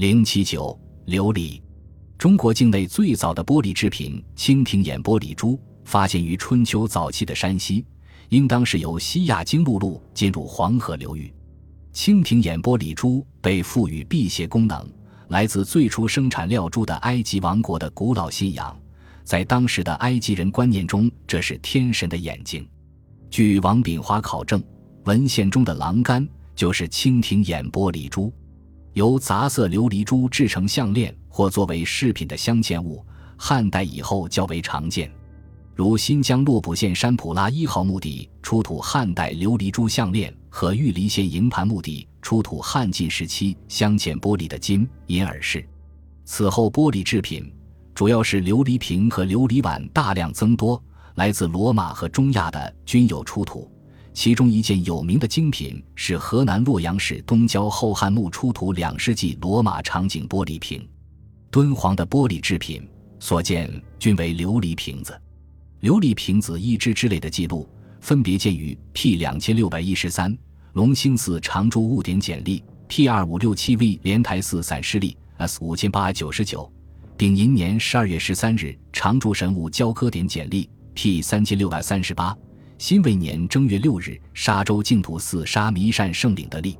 零七九琉璃，中国境内最早的玻璃制品蜻蜓眼玻璃珠发现于春秋早期的山西，应当是由西亚经陆路进入黄河流域。蜻蜓眼玻璃珠被赋予辟邪功能，来自最初生产料珠的埃及王国的古老信仰，在当时的埃及人观念中，这是天神的眼睛。据王炳华考证，文献中的琅玕就是蜻蜓眼玻璃珠。由杂色琉璃珠制成项链或作为饰品的镶嵌物，汉代以后较为常见。如新疆洛卜县山普拉一号墓地出土汉代琉璃珠项链，和玉梨县营盘墓地出土汉晋时期镶嵌玻璃的金银耳饰。此后，玻璃制品主要是琉璃瓶和琉璃碗大量增多，来自罗马和中亚的均有出土。其中一件有名的精品是河南洛阳市东郊后汉墓出土两世纪罗马场景玻璃瓶。敦煌的玻璃制品所见均为琉璃瓶子。琉璃瓶子一只之类的记录分别见于 P 两千六百一十三龙兴寺常住物典简历、P 二五六七 V 莲台寺散失历 S 五千八百九十九，丙寅年十二月十三日常住神物交割典简历 P 三千六百三十八。辛未年正月六日，沙州净土寺沙弥善圣领的历。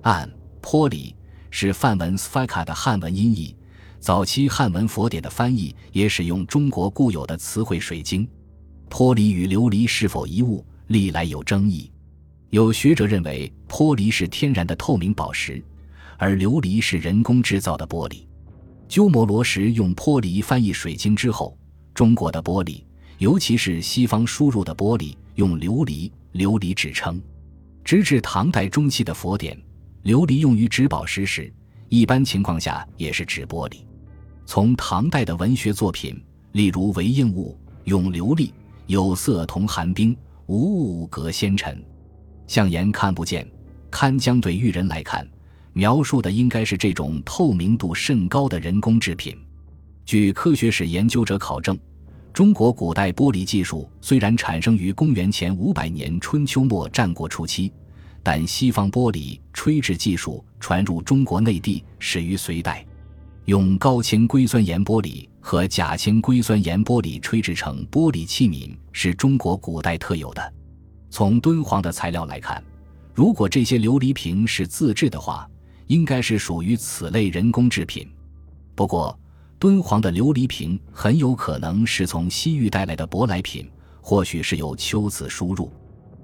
按坡里是梵文 sphaka 的汉文音译，早期汉文佛典的翻译也使用中国固有的词汇水晶。坡里与琉璃是否一物，历来有争议。有学者认为坡里是天然的透明宝石，而琉璃是人工制造的玻璃。鸠摩罗什用坡里翻译水晶之后，中国的玻璃，尤其是西方输入的玻璃。用琉璃、琉璃指称，直至唐代中期的佛典，琉璃用于指宝石时，一般情况下也是指玻璃。从唐代的文学作品，例如《为应物》，用琉璃，有色同寒冰，无物隔纤尘，相言看不见。堪将对玉人来看，描述的应该是这种透明度甚高的人工制品。据科学史研究者考证。中国古代玻璃技术虽然产生于公元前五百年春秋末战国初期，但西方玻璃吹制技术传入中国内地始于隋代。用高铅硅酸盐玻璃和钾铅硅酸盐玻璃吹制成玻璃器皿是中国古代特有的。从敦煌的材料来看，如果这些琉璃瓶是自制的话，应该是属于此类人工制品。不过，敦煌的琉璃瓶很有可能是从西域带来的舶来品，或许是由秋瓷输入。《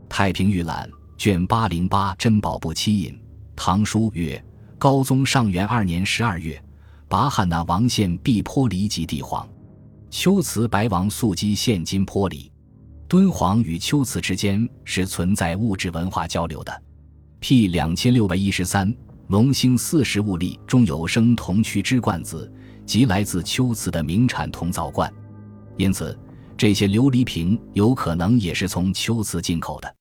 太平御览》卷八零八珍宝部七引，唐书曰：高宗上元二年十二月，拔汉那王献璧玻璃及帝皇，秋瓷白王素基现金玻璃。敦煌与秋瓷之间是存在物质文化交流的。P 两千六百一十三龙兴四十物例中有生铜曲之罐子。即来自秋瓷的名产铜造罐，因此这些琉璃瓶有可能也是从秋瓷进口的。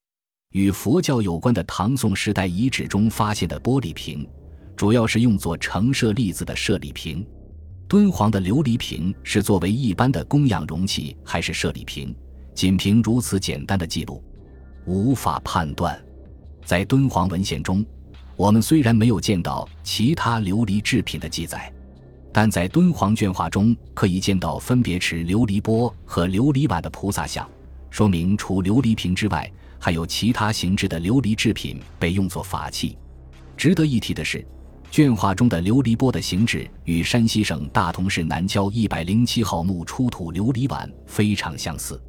与佛教有关的唐宋时代遗址中发现的玻璃瓶，主要是用作盛舍利子的舍利瓶。敦煌的琉璃瓶是作为一般的供养容器，还是舍利瓶？仅凭如此简单的记录，无法判断。在敦煌文献中，我们虽然没有见到其他琉璃制品的记载。但在敦煌卷画中可以见到分别持琉璃钵和琉璃碗的菩萨像，说明除琉璃瓶之外，还有其他形制的琉璃制品被用作法器。值得一提的是，卷画中的琉璃钵的形制与山西省大同市南郊一百零七号墓出土琉璃碗非常相似。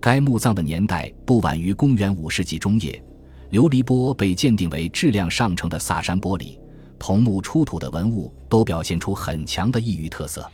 该墓葬的年代不晚于公元五世纪中叶，琉璃钵被鉴定为质量上乘的萨珊玻璃。桐木出土的文物都表现出很强的异域特色。